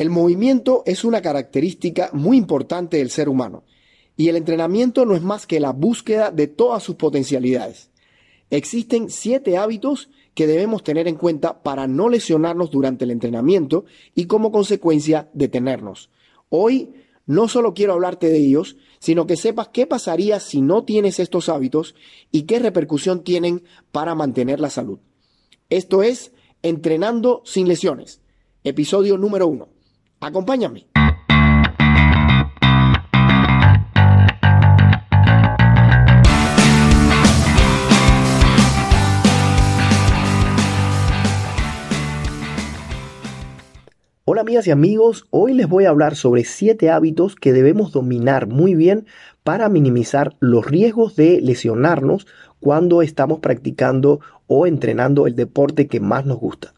El movimiento es una característica muy importante del ser humano y el entrenamiento no es más que la búsqueda de todas sus potencialidades. Existen siete hábitos que debemos tener en cuenta para no lesionarnos durante el entrenamiento y como consecuencia detenernos. Hoy no solo quiero hablarte de ellos, sino que sepas qué pasaría si no tienes estos hábitos y qué repercusión tienen para mantener la salud. Esto es Entrenando sin lesiones, episodio número uno. Acompáñame. Hola amigas y amigos, hoy les voy a hablar sobre 7 hábitos que debemos dominar muy bien para minimizar los riesgos de lesionarnos cuando estamos practicando o entrenando el deporte que más nos gusta.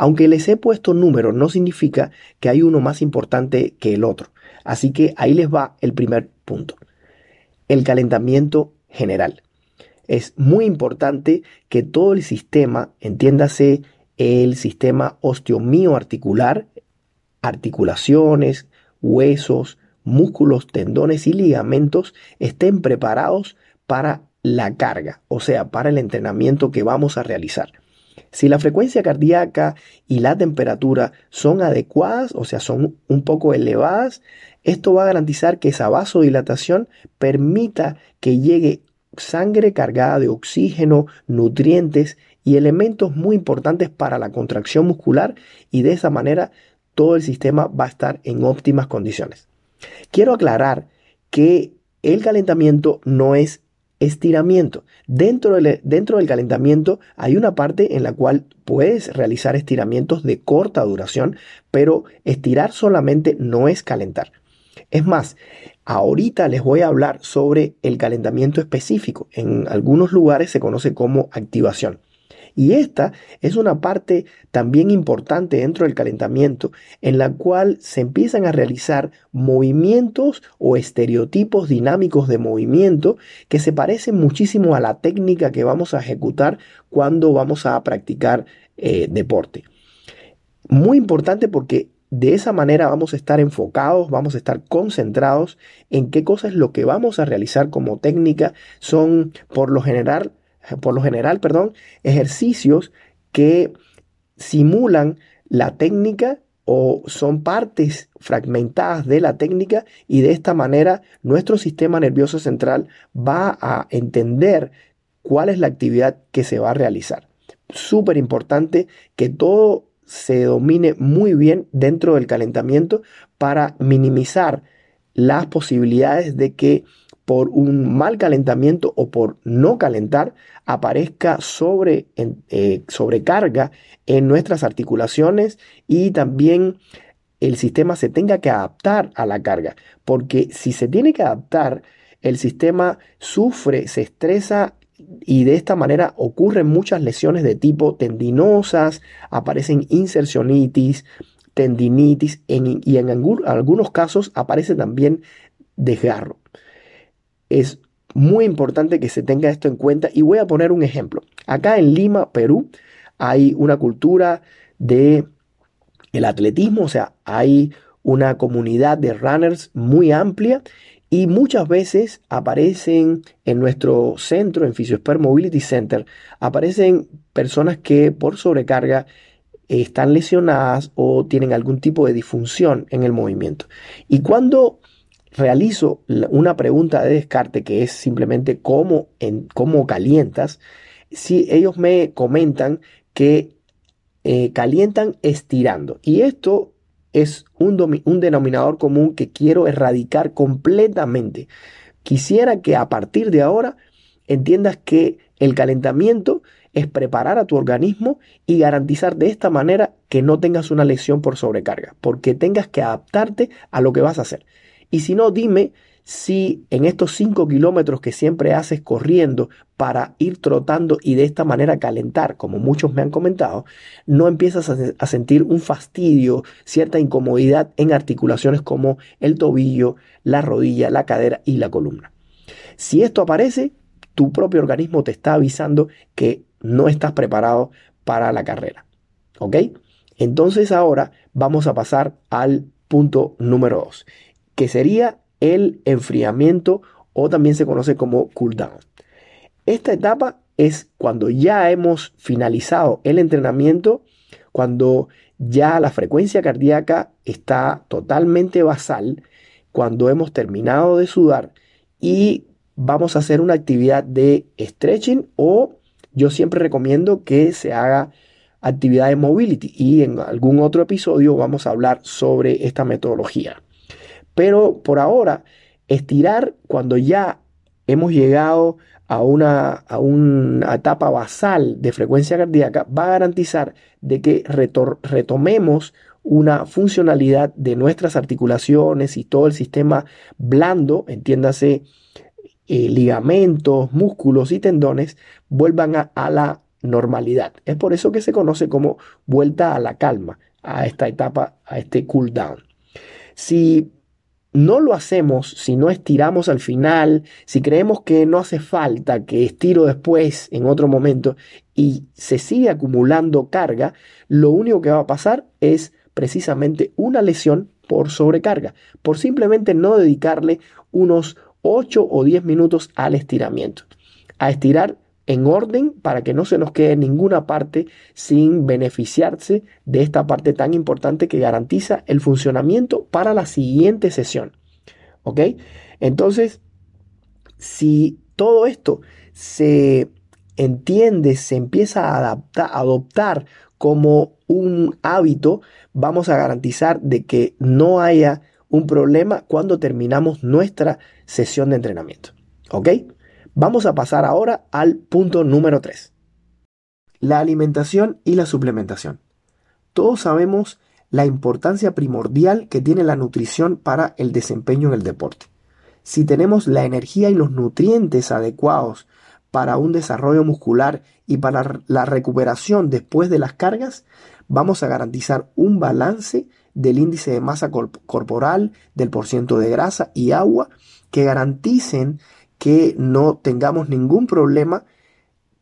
Aunque les he puesto números, no significa que hay uno más importante que el otro. Así que ahí les va el primer punto. El calentamiento general. Es muy importante que todo el sistema, entiéndase el sistema osteomioarticular, articulaciones, huesos, músculos, tendones y ligamentos estén preparados para la carga, o sea, para el entrenamiento que vamos a realizar. Si la frecuencia cardíaca y la temperatura son adecuadas, o sea, son un poco elevadas, esto va a garantizar que esa vasodilatación permita que llegue sangre cargada de oxígeno, nutrientes y elementos muy importantes para la contracción muscular y de esa manera todo el sistema va a estar en óptimas condiciones. Quiero aclarar que el calentamiento no es estiramiento. Dentro del, dentro del calentamiento hay una parte en la cual puedes realizar estiramientos de corta duración, pero estirar solamente no es calentar. Es más, ahorita les voy a hablar sobre el calentamiento específico. En algunos lugares se conoce como activación. Y esta es una parte también importante dentro del calentamiento en la cual se empiezan a realizar movimientos o estereotipos dinámicos de movimiento que se parecen muchísimo a la técnica que vamos a ejecutar cuando vamos a practicar eh, deporte. Muy importante porque de esa manera vamos a estar enfocados, vamos a estar concentrados en qué cosas lo que vamos a realizar como técnica. Son por lo general por lo general, perdón, ejercicios que simulan la técnica o son partes fragmentadas de la técnica y de esta manera nuestro sistema nervioso central va a entender cuál es la actividad que se va a realizar. Súper importante que todo se domine muy bien dentro del calentamiento para minimizar las posibilidades de que por un mal calentamiento o por no calentar aparezca eh, sobrecarga en nuestras articulaciones y también el sistema se tenga que adaptar a la carga. Porque si se tiene que adaptar, el sistema sufre, se estresa y de esta manera ocurren muchas lesiones de tipo tendinosas, aparecen insercionitis, tendinitis y en algunos casos aparece también desgarro. Es muy importante que se tenga esto en cuenta y voy a poner un ejemplo. Acá en Lima, Perú, hay una cultura de el atletismo, o sea, hay una comunidad de runners muy amplia y muchas veces aparecen en nuestro centro, en Physiosphere Mobility Center, aparecen personas que por sobrecarga están lesionadas o tienen algún tipo de disfunción en el movimiento. Y cuando realizo una pregunta de descarte que es simplemente cómo, cómo calientas, si ellos me comentan que eh, calientan estirando. Y esto es un, un denominador común que quiero erradicar completamente. Quisiera que a partir de ahora entiendas que el calentamiento es preparar a tu organismo y garantizar de esta manera que no tengas una lesión por sobrecarga, porque tengas que adaptarte a lo que vas a hacer. Y si no, dime si en estos 5 kilómetros que siempre haces corriendo para ir trotando y de esta manera calentar, como muchos me han comentado, no empiezas a, sentir un fastidio, cierta incomodidad en articulaciones como el tobillo, la rodilla, la cadera y la columna. Si esto aparece, tu propio organismo te está avisando que no estás preparado para la carrera. ¿Ok? Entonces ahora vamos a pasar al punto número 2, que sería el enfriamiento o también se conoce como cool down. Esta etapa es cuando ya hemos finalizado el entrenamiento, cuando ya la frecuencia cardíaca está totalmente basal, cuando hemos terminado de sudar y vamos a hacer una actividad de stretching o yo siempre recomiendo que se haga actividad de mobility y en algún otro episodio vamos a hablar sobre esta metodología. Pero por ahora, estirar cuando ya hemos llegado a una, a una etapa basal de frecuencia cardíaca va a garantizar de que retomemos una funcionalidad de nuestras articulaciones y todo el sistema blando, entiéndase eh, ligamentos, músculos y tendones, vuelvan a, la normalidad. Es por eso que se conoce como vuelta a la calma, a esta etapa, a este cool down. Si no lo hacemos, si no estiramos al final, si creemos que no hace falta, que estiro después en otro momento y se sigue acumulando carga, lo único que va a pasar es precisamente una lesión por sobrecarga, por simplemente no dedicarle unos 8 o 10 minutos al estiramiento. A estirar en orden para que no se nos quede ninguna parte sin beneficiarse de esta parte tan importante que garantiza el funcionamiento para la siguiente sesión. ¿Ok? Entonces, si todo esto se entiende, se empieza a adoptar como un hábito, vamos a garantizar de que no haya un problema cuando terminamos nuestra sesión de entrenamiento. ¿Ok? Vamos a pasar ahora al punto número 3. La alimentación y la suplementación. Todos sabemos la importancia primordial que tiene la nutrición para el desempeño en el deporte. Si tenemos la energía y los nutrientes adecuados para un desarrollo muscular y para la recuperación después de las cargas, vamos a garantizar un balance del índice de masa corporal, del porciento de grasa y agua que garanticen que no tengamos ningún problema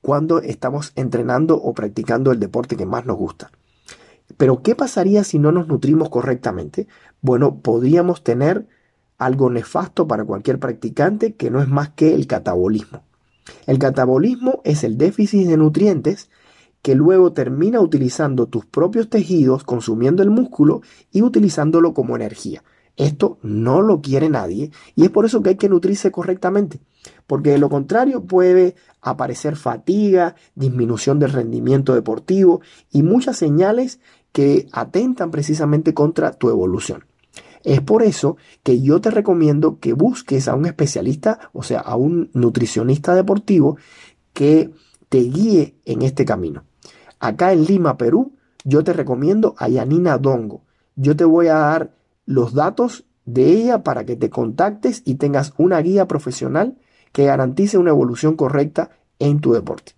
cuando estamos entrenando o practicando el deporte que más nos gusta. Pero ¿qué pasaría si no nos nutrimos correctamente? Bueno, podríamos tener algo nefasto para cualquier practicante que no es más que el catabolismo. El catabolismo es el déficit de nutrientes que luego termina utilizando tus propios tejidos, consumiendo el músculo y utilizándolo como energía. Esto no lo quiere nadie y es por eso que hay que nutrirse correctamente, porque de lo contrario puede aparecer fatiga, disminución del rendimiento deportivo y muchas señales que atentan precisamente contra tu evolución. Es por eso que yo te recomiendo que busques a un especialista, o sea, a un nutricionista deportivo que te guíe en este camino. Acá en Lima, Perú, yo te recomiendo a Yanina Dongo. Yo te voy a dar los datos de ella para que te contactes y tengas una guía profesional que garantice una evolución correcta en tu deporte.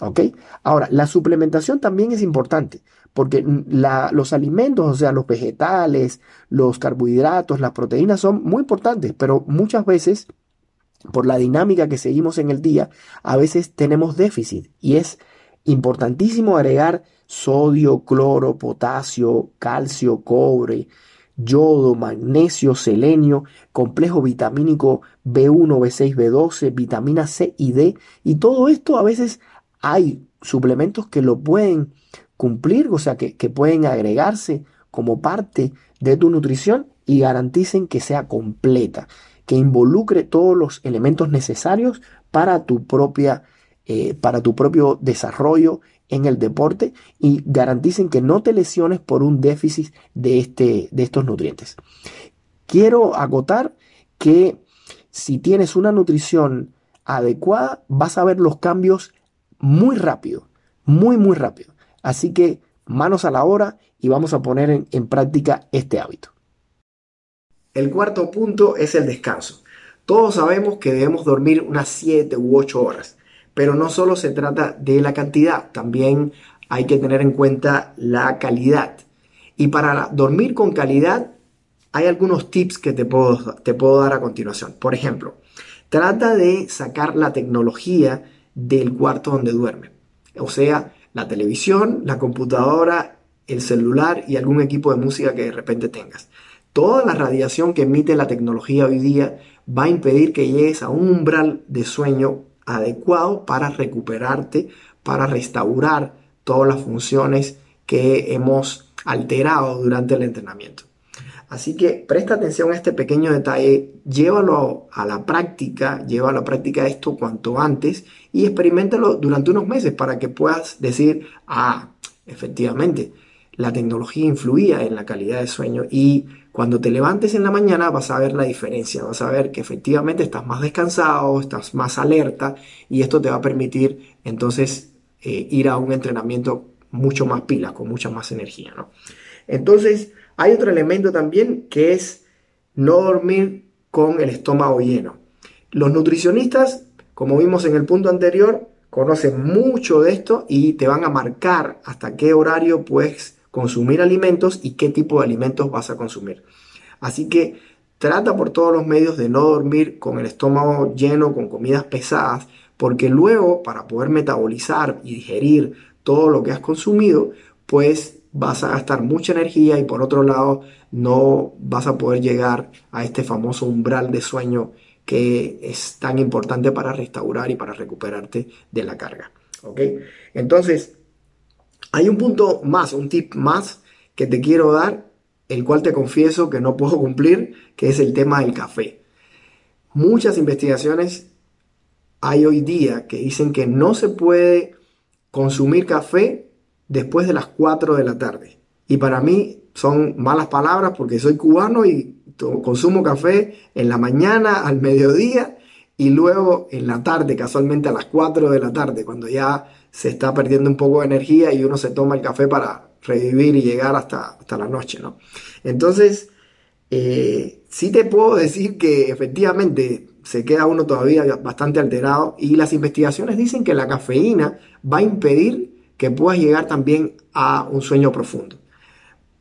¿Ok? Ahora, la suplementación también es importante porque los alimentos, o sea, los vegetales, los carbohidratos, las proteínas son muy importantes, pero muchas veces, por la dinámica que seguimos en el día, a veces tenemos déficit y es importantísimo agregar sodio, cloro, potasio, calcio, cobre, yodo, magnesio, selenio, complejo vitamínico B1, B6, B12, vitamina C y D. Y todo esto a veces hay suplementos que lo pueden cumplir, o sea, que, que pueden agregarse como parte de tu nutrición y garanticen que sea completa, que involucre todos los elementos necesarios para tu propia eh, para tu propio desarrollo en el deporte y garanticen que no te lesiones por un déficit de, este, de estos nutrientes. Quiero agotar que si tienes una nutrición adecuada, vas a ver los cambios muy rápido, muy, muy rápido. Así que manos a la obra y vamos a poner en, en práctica este hábito. El cuarto punto es el descanso. Todos sabemos que debemos dormir unas 7 u 8 horas, pero no solo se trata de la cantidad, también hay que tener en cuenta la calidad. Y para dormir con calidad hay algunos tips que te puedo, te puedo dar a continuación. Por ejemplo, trata de sacar la tecnología del cuarto donde duerme. O sea, la televisión, la computadora el celular y algún equipo de música que de repente tengas. Toda la radiación que emite la tecnología hoy día va a impedir que llegues a un umbral de sueño adecuado para recuperarte, para restaurar todas las funciones que hemos alterado durante el entrenamiento. Así que presta atención a este pequeño detalle, llévalo a la práctica, lleva a la práctica esto cuanto antes y experimentalo durante unos meses para que puedas decir, ah, efectivamente, la tecnología influía en la calidad de sueño y cuando te levantes en la mañana vas a ver la diferencia, vas a ver que efectivamente estás más descansado, estás más alerta y esto te va a permitir entonces eh, ir a un entrenamiento mucho más pilas, con mucha más energía. ¿no? Entonces, hay otro elemento también que es no dormir con el estómago lleno. Los nutricionistas, como vimos en el punto anterior, conocen mucho de esto y te van a marcar hasta qué horario puedes consumir alimentos y qué tipo de alimentos vas a consumir. Así que trata por todos los medios de no dormir con el estómago lleno, con comidas pesadas, porque luego para poder metabolizar y digerir todo lo que has consumido, pues vas a gastar mucha energía y por otro lado no vas a poder llegar a este famoso umbral de sueño que es tan importante para restaurar y para recuperarte de la carga. ¿ok? Entonces, hay un punto más, un tip más que te quiero dar, el cual te confieso que no puedo cumplir, que es el tema del café. Muchas investigaciones hay hoy día que dicen que no se puede consumir café después de las 4 de la tarde. Y para mí son malas palabras porque soy cubano y consumo café en la mañana, al mediodía y luego en la tarde, casualmente a las 4 de la tarde, cuando ya se está perdiendo un poco de energía y uno se toma el café para revivir y llegar hasta, hasta la noche, ¿no? Entonces, eh, sí te puedo decir que efectivamente se queda uno todavía bastante alterado y las investigaciones dicen que la cafeína va a impedir que puedas llegar también a un sueño profundo.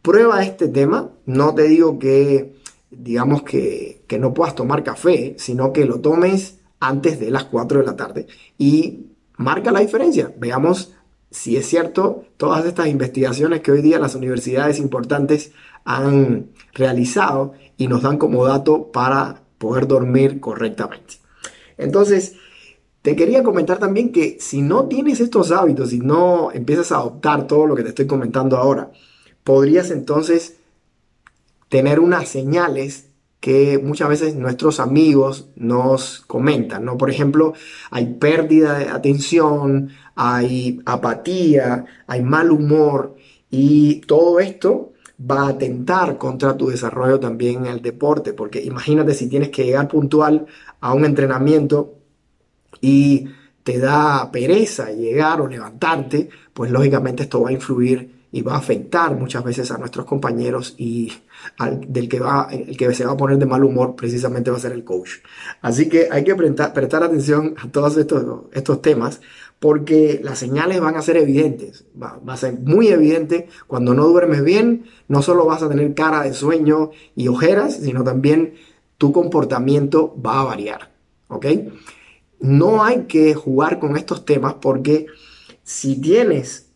Prueba este tema, no te digo que digamos que, que no puedas tomar café, sino que lo tomes antes de las 4 de la tarde y marca la diferencia. Veamos si es cierto todas estas investigaciones que hoy día las universidades importantes han realizado y nos dan como dato para poder dormir correctamente. Entonces, te quería comentar también que si no tienes estos hábitos, si no empiezas a adoptar todo lo que te estoy comentando ahora, podrías entonces tener unas señales que muchas veces nuestros amigos nos comentan, ¿no? Por ejemplo, hay pérdida de atención, hay apatía, hay mal humor y todo esto va a atentar contra tu desarrollo también en el deporte, porque imagínate si tienes que llegar puntual a un entrenamiento y te da pereza llegar o levantarte, pues lógicamente esto va a influir y va a afectar muchas veces a nuestros compañeros y al, del que va, el que se va a poner de mal humor precisamente va a ser el coach. Así que hay que prestar, prestar atención a todos estos, estos temas porque las señales van a ser evidentes. Va, va, a ser muy evidente cuando no duermes bien, no solo vas a tener cara de sueño y ojeras, sino también tu comportamiento va a variar. ¿Ok? no hay que jugar con estos temas porque si tienes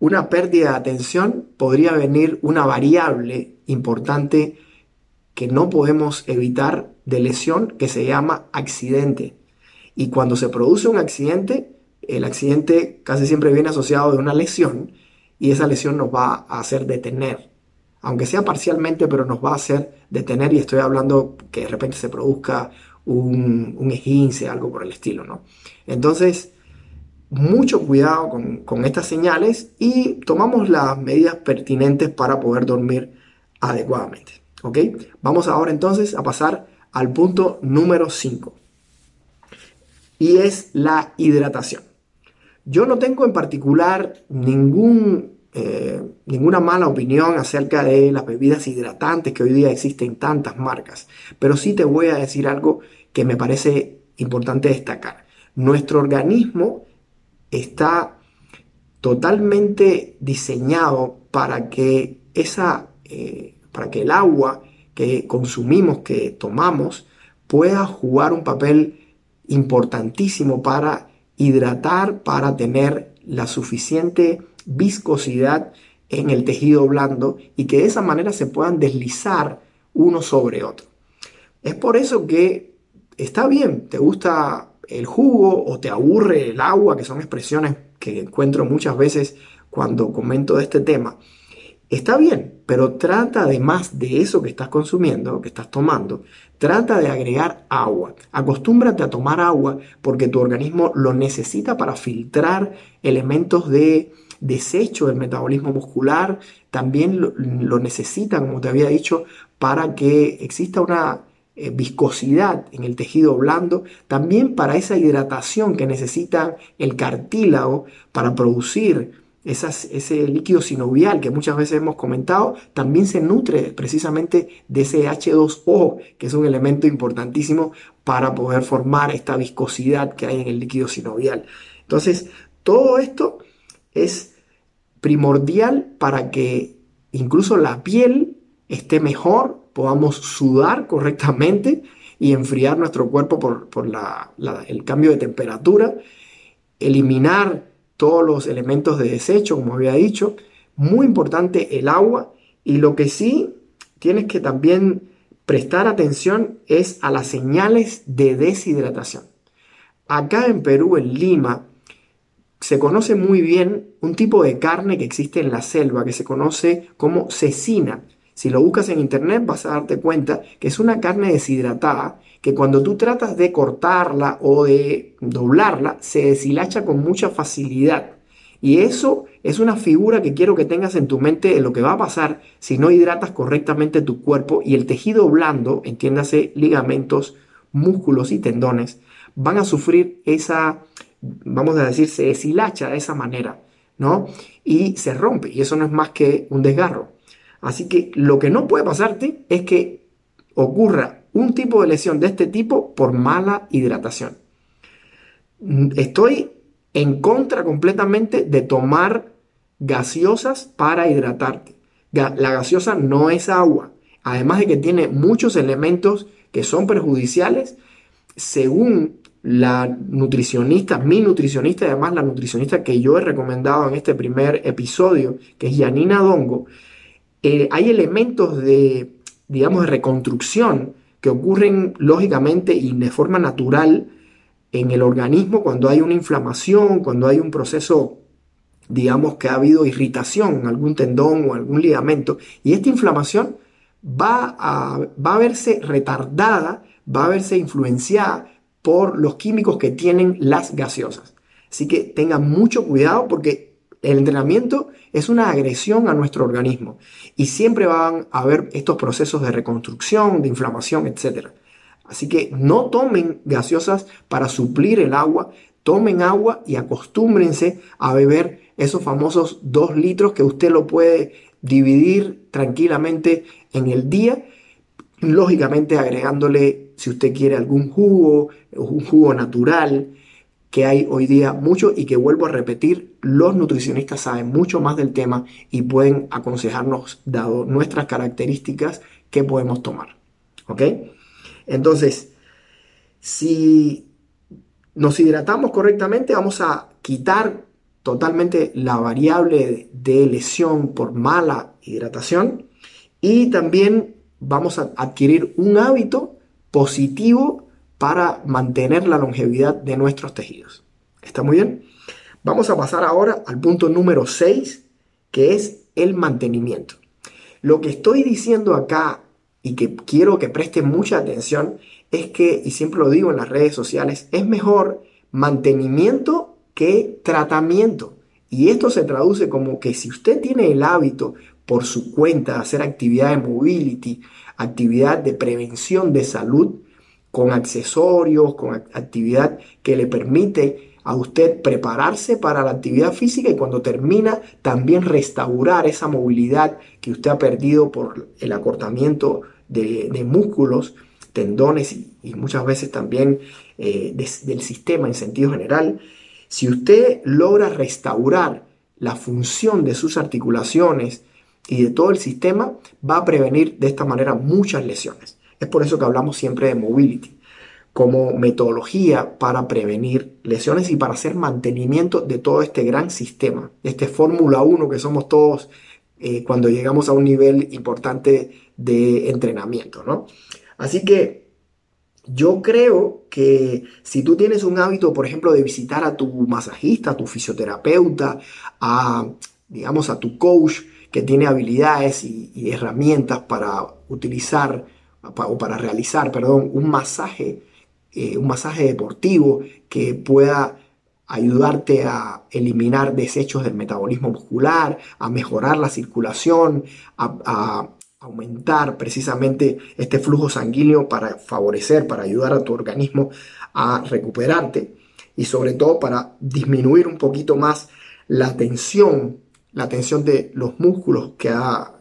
una pérdida de atención, podría venir una variable importante que no podemos evitar de lesión que se llama accidente. Y cuando se produce un accidente, el accidente casi siempre viene asociado de una lesión y esa lesión nos va a hacer detener. Aunque sea parcialmente, pero nos va a hacer detener y estoy hablando que de repente se produzca un, un algo por el estilo, ¿no? Entonces, mucho cuidado con, estas señales y tomamos las medidas pertinentes para poder dormir adecuadamente, ¿ok? Vamos ahora entonces a pasar al punto número 5 y es la hidratación. Yo no tengo en particular ningún, eh, ninguna mala opinión acerca de las bebidas hidratantes que hoy día existen tantas marcas, pero sí te voy a decir algo que me parece importante destacar. Nuestro organismo está totalmente diseñado para que esa, eh, para que el agua que consumimos, que tomamos, pueda jugar un papel importantísimo para hidratar, para tener la suficiente viscosidad en el tejido blando y que de esa manera se puedan deslizar uno sobre otro. Es por eso que está bien, te gusta el jugo o te aburre el agua, que son expresiones que encuentro muchas veces cuando comento de este tema. Está bien, pero trata además de eso que estás consumiendo, que estás tomando, trata de agregar agua. Acostúmbrate a tomar agua porque tu organismo lo necesita para filtrar elementos de desecho del metabolismo muscular. También lo, necesita, como te había dicho, para que exista una eh, viscosidad en el tejido blando, también para esa hidratación que necesita el cartílago para producir ese líquido sinovial que muchas veces hemos comentado, también se nutre precisamente de ese H2O, que es un elemento importantísimo para poder formar esta viscosidad que hay en el líquido sinovial. Entonces, todo esto es primordial para que incluso la piel esté mejor, podamos sudar correctamente y enfriar nuestro cuerpo por, el cambio de temperatura, eliminar todos los elementos de desecho, como había dicho. Muy importante el agua y lo que sí tienes que también prestar atención es a las señales de deshidratación. Acá en Perú, en Lima, se conoce muy bien un tipo de carne que existe en la selva que se conoce como cecina. Si lo buscas en internet vas a darte cuenta que es una carne deshidratada que cuando tú tratas de cortarla o de doblarla, se deshilacha con mucha facilidad. Y eso es una figura que quiero que tengas en tu mente de lo que va a pasar si no hidratas correctamente tu cuerpo y el tejido blando, entiéndase ligamentos, músculos y tendones, van a sufrir esa, vamos a decir, se deshilacha de esa manera, ¿no? Y se rompe, y eso no es más que un desgarro. Así que lo que no puede pasarte es que ocurra un tipo de lesión de este tipo por mala hidratación. Estoy en contra completamente de tomar gaseosas para hidratarte. La gaseosa no es agua, además de que tiene muchos elementos que son perjudiciales, según la nutricionista, mi nutricionista y además la nutricionista que yo he recomendado en este primer episodio, que es Yanina Dongo, eh, hay elementos de, digamos, de reconstrucción que ocurren lógicamente y de forma natural en el organismo cuando hay una inflamación, cuando hay un proceso, digamos que ha habido irritación en algún tendón o algún ligamento, y esta inflamación va a, va a verse retardada, va a verse influenciada por los químicos que tienen las gaseosas. Así que tengan mucho cuidado porque el entrenamiento es una agresión a nuestro organismo y siempre van a haber estos procesos de reconstrucción, de inflamación, etc. Así que no tomen gaseosas para suplir el agua, tomen agua y acostúmbrense a beber esos famosos dos litros que usted lo puede dividir tranquilamente en el día, lógicamente agregándole, si usted quiere, algún jugo, un jugo natural, que hay hoy día mucho y que vuelvo a repetir, los nutricionistas saben mucho más del tema y pueden aconsejarnos, dado nuestras características, qué podemos tomar. ¿Ok? Entonces, si nos hidratamos correctamente, vamos a quitar totalmente la variable de lesión por mala hidratación y también vamos a adquirir un hábito positivo para mantener la longevidad de nuestros tejidos. ¿Está muy bien? Vamos a pasar ahora al punto número 6, que es el mantenimiento. Lo que estoy diciendo acá y que quiero que presten mucha atención es que, y siempre lo digo en las redes sociales, es mejor mantenimiento que tratamiento. Y esto se traduce como que si usted tiene el hábito por su cuenta de hacer actividad de mobility, actividad de prevención de salud, con accesorios, con actividad que le permite a usted prepararse para la actividad física y cuando termina también restaurar esa movilidad que usted ha perdido por el acortamiento de, músculos, tendones y, muchas veces también eh, del sistema en sentido general. Si usted logra restaurar la función de sus articulaciones y de todo el sistema, va a prevenir de esta manera muchas lesiones. Es por eso que hablamos siempre de mobility como metodología para prevenir lesiones y para hacer mantenimiento de todo este gran sistema, este Fórmula 1 que somos todos eh, cuando llegamos a un nivel importante de entrenamiento, ¿no? Así que yo creo que si tú tienes un hábito, por ejemplo, de visitar a tu masajista, a tu fisioterapeuta, a, digamos, a tu coach que tiene habilidades y, herramientas para utilizar o para realizar, perdón, un masaje, eh, un masaje deportivo que pueda ayudarte a eliminar desechos del metabolismo muscular, a mejorar la circulación, a, aumentar precisamente este flujo sanguíneo para favorecer, para ayudar a tu organismo a recuperarte y sobre todo para disminuir un poquito más la tensión, la tensión de los músculos que,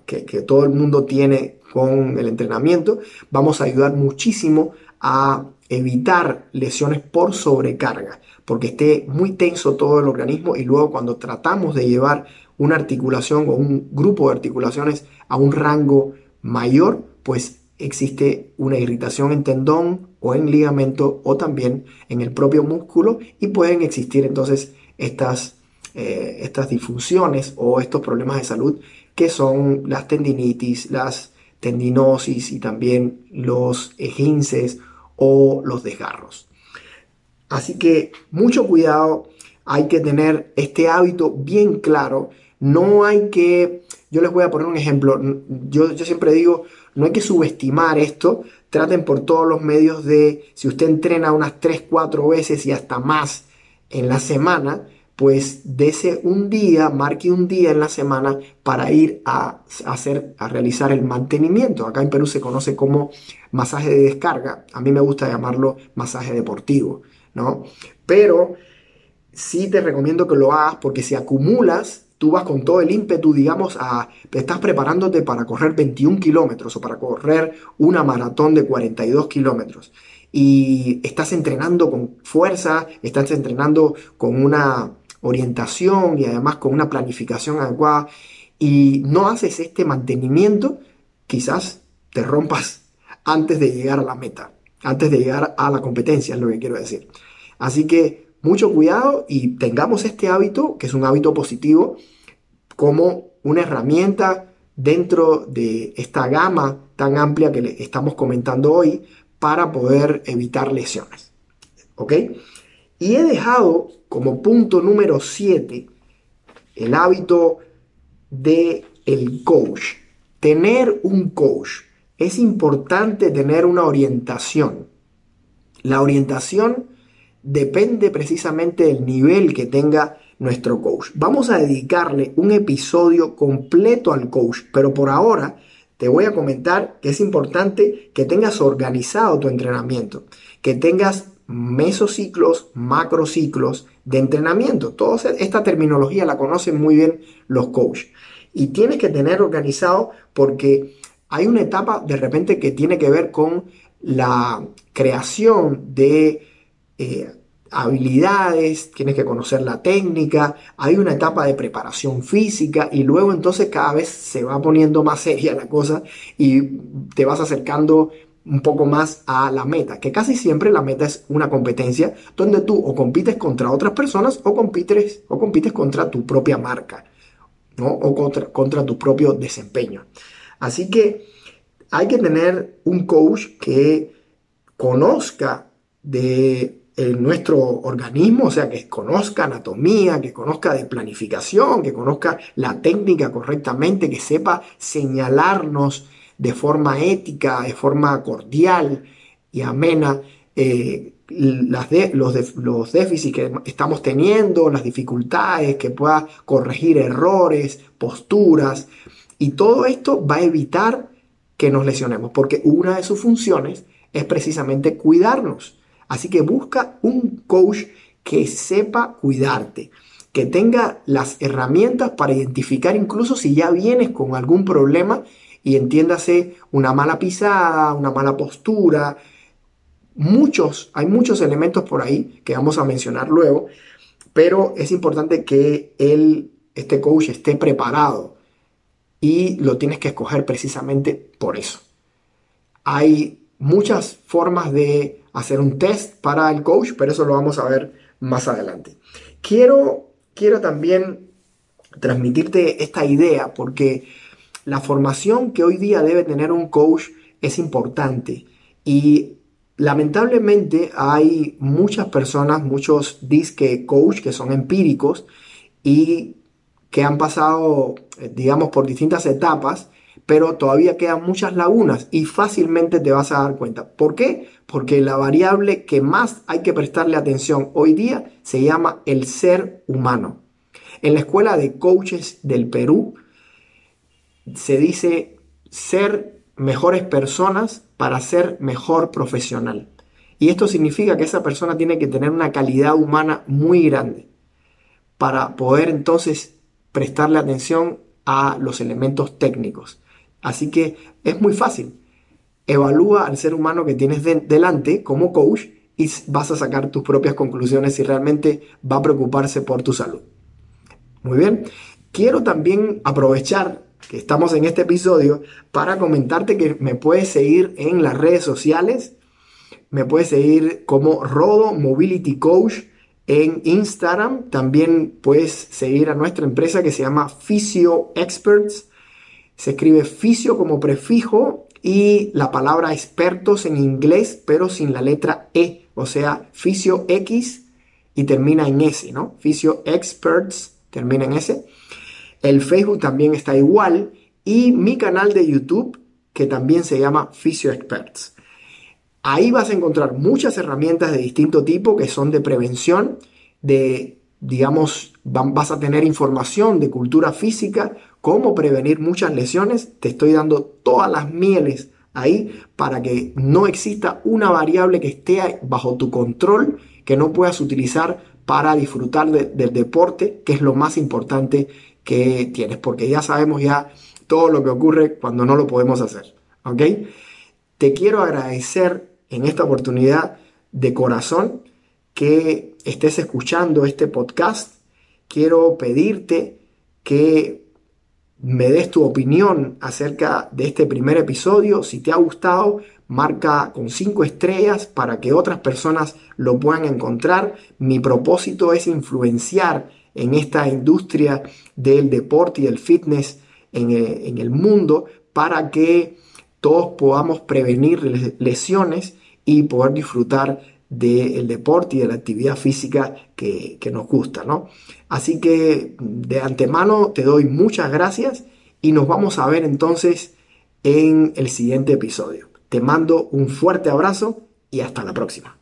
que todo el mundo tiene con el entrenamiento, vamos a ayudar muchísimo a evitar lesiones por sobrecarga porque esté muy tenso todo el organismo y luego cuando tratamos de llevar una articulación o un grupo de articulaciones a un rango mayor, pues existe una irritación en tendón o en ligamento o también en el propio músculo y pueden existir entonces estas, eh, estas disfunciones o estos problemas de salud que son las tendinitis, las tendinosis y también los esguinces o los desgarros. Así que mucho cuidado, hay que tener este hábito bien claro. No hay que, yo les voy a poner un ejemplo, yo, yo siempre digo, no hay que subestimar esto, traten por todos los medios de, si usted entrena unas 3, 4 veces y hasta más en la semana, pues dese un día, marque un día en la semana para ir a hacer, a realizar el mantenimiento. Acá en Perú se conoce como masaje de descarga. A mí me gusta llamarlo masaje deportivo. ¿no? Pero sí te recomiendo que lo hagas porque si acumulas, tú vas con todo el ímpetu, digamos, a, estás preparándote para correr 21 kilómetros o para correr una maratón de 42 kilómetros y estás entrenando con fuerza, estás entrenando con una orientación y además con una planificación adecuada y no haces este mantenimiento, quizás te rompas antes de llegar a la meta antes de llegar a la competencia, es lo que quiero decir. Así que mucho cuidado y tengamos este hábito, que es un hábito positivo, como una herramienta dentro de esta gama tan amplia que le estamos comentando hoy para poder evitar lesiones. ¿Ok? Y he dejado como punto número 7 el hábito de el coach. Tener un coach es importante tener una orientación. La orientación depende precisamente del nivel que tenga nuestro coach. Vamos a dedicarle un episodio completo al coach, pero por ahora te voy a comentar que es importante que tengas organizado tu entrenamiento, que tengas mesociclos, macrociclos de entrenamiento. Toda esta terminología la conocen muy bien los coaches. Y tienes que tener organizado porque hay una etapa de repente que tiene que ver con la creación de eh, habilidades, tienes que conocer la técnica, hay una etapa de preparación física y luego entonces cada vez se va poniendo más seria la cosa y te vas acercando un poco más a la meta, que casi siempre la meta es una competencia donde tú o compites contra otras personas o compites, o compites contra tu propia marca ¿no? o contra, contra tu propio desempeño. Así que hay que tener un coach que conozca de nuestro organismo, o sea, que conozca anatomía, que conozca de planificación, que conozca la técnica correctamente, que sepa señalarnos de forma ética, de forma cordial y amena eh, las los, los déficits que estamos teniendo, las dificultades, que pueda corregir errores, posturas, y todo esto va a evitar que nos lesionemos, porque una de sus funciones es precisamente cuidarnos. Así que busca un coach que sepa cuidarte, que tenga las herramientas para identificar incluso si ya vienes con algún problema y entiéndase una mala pisada, una mala postura. Muchos, hay muchos elementos por ahí que vamos a mencionar luego, pero es importante que él, este coach esté preparado y lo tienes que escoger precisamente por eso. Hay muchas formas de hacer un test para el coach, pero eso lo vamos a ver más adelante. Quiero, quiero también transmitirte esta idea porque la formación que hoy día debe tener un coach es importante y lamentablemente hay muchas personas, muchos disque coach que son empíricos y que han pasado, eh, digamos, por distintas etapas, pero todavía quedan muchas lagunas y fácilmente te vas a dar cuenta. ¿Por qué? Porque la variable que más hay que prestarle atención hoy día se llama el ser humano. En la escuela de coaches del Perú se dice ser mejores personas para ser mejor profesional. Y esto significa que esa persona tiene que tener una calidad humana muy grande para poder entonces prestarle atención a los elementos técnicos. Así que es muy fácil. Evalúa al ser humano que tienes delante como coach y vas a sacar tus propias conclusiones si realmente va a preocuparse por tu salud. Muy bien. Quiero también aprovechar que estamos en este episodio para comentarte que me puedes seguir en las redes sociales. Me puedes seguir como Rodo Mobility Coach en Instagram. También puedes seguir a nuestra empresa que se llama Physio Experts. Se escribe fisio como prefijo y la palabra expertos en inglés, pero sin la letra E. O sea, Fisio X y termina en S, ¿no? Fisio Experts termina en S. El Facebook también está igual y mi canal de YouTube que también se llama Fisio Experts. Ahí vas a encontrar muchas herramientas de distinto tipo que son de prevención, de, digamos, vas a tener información de cultura física, cómo prevenir muchas lesiones. Te estoy dando todas las mieles ahí para que no exista una variable que esté bajo tu control que no puedas utilizar para disfrutar del deporte, que es lo más importante que tienes, porque ya sabemos ya todo lo que ocurre cuando no lo podemos hacer. ¿Ok? Te quiero agradecer en esta oportunidad de corazón que estés escuchando este podcast. Quiero pedirte que me des tu opinión acerca de este primer episodio. Si te ha gustado, marca con cinco estrellas para que otras personas lo puedan encontrar. Mi propósito es influenciar en esta industria del deporte y del fitness en el, en el mundo para que todos podamos prevenir lesiones y poder disfrutar del deporte y de la actividad física que, que, nos gusta, ¿no? Así que de antemano te doy muchas gracias y nos vamos a ver entonces en el siguiente episodio. Te mando un fuerte abrazo y hasta la próxima.